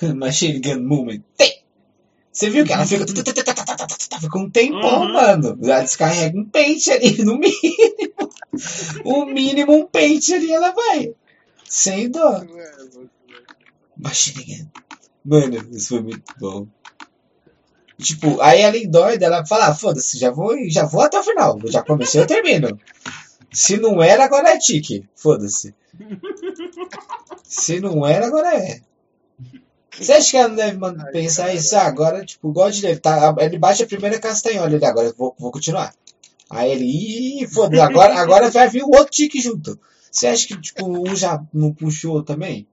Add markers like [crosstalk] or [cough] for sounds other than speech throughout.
[laughs] Machine Gun Movement. Tem! Você viu que ela fica. Fica um tempão, Uhum. mano. Ela descarrega um pente ali, no mínimo. O mínimo um pente ali ela vai. Sem dó. Machine Gun. Mano, isso foi muito bom. Tipo, aí ela endoida, ela fala, ah, foda-se, já vou, já vou até o final. Já comecei, eu termino. Se não era, agora é tique. Foda-se. [laughs] Se não era, agora é. Você acha que ela não deve pensar isso? Ah, agora, tipo, igual de ele, tá, ele bate a primeira castanhola ele agora eu vou, vou continuar. Aí ele, ih, foda agora, [laughs] agora vai vir o outro tique junto. Você acha que, tipo, um já não puxou também?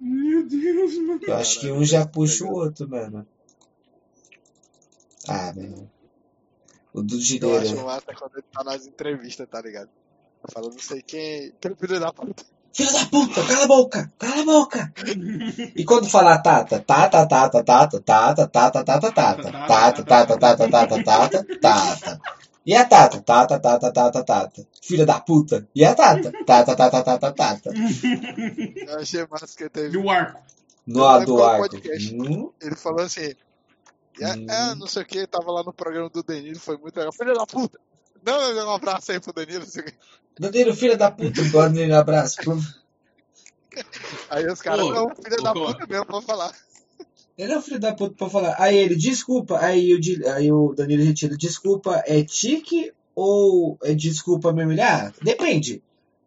Meu Deus, mano. Eu acho que um já puxa o outro, mano. Ah, mano. O do Eu acho Gideira. massa quando ele tá nas entrevistas, tá ligado? Falando não sei quem. Pelo filho da puta. Filho da puta, cala a boca, cala a boca. E quando falar tata, tata, tata, tata, tata, tata, tata, tata, tata, tata, tata, tata, tata, tata. E a tata, tata, tata, tata, tata. Filha da puta. E a tata, tata, tata, tata, tata. Eu achei massa que teve. E o arco? No do arco. Hum, Ele falou assim. É, Hum. é, não sei o que, tava lá no programa do Danilo, foi muito legal. Filho da puta! Não, não, um abraço aí pro Danilo. o quê. Danilo, filha da puta, gosto dele, abraço. Aí os caras, não, filho da puta mesmo, vou falar. Ele é um filho da puta pra falar. Aí ele, desculpa. Aí o, aí o Danilo retira, desculpa, é tique ou é desculpa me humilhar? Depende.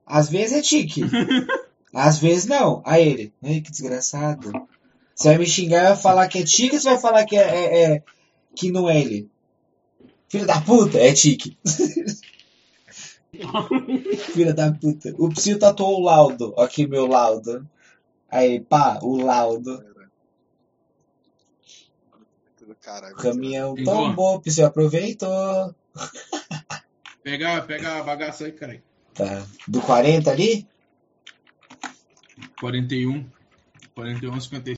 Às vezes é tique. [laughs] Às vezes não. Aí ele, ai que desgraçado. Você vai me xingar e vai falar que é tique ou você vai falar que é, é- é- que não é ele? Filho da puta, é tique. [laughs] Filha da puta. O Psyu tatuou o laudo. Aqui meu laudo. Aí, pá, o laudo. Caralho. Caminhão Pegou? tombou, o Psyu aproveitou. Pega, pega a bagaça aí, cara. Tá. Do 40 ali? 41. 41, 56.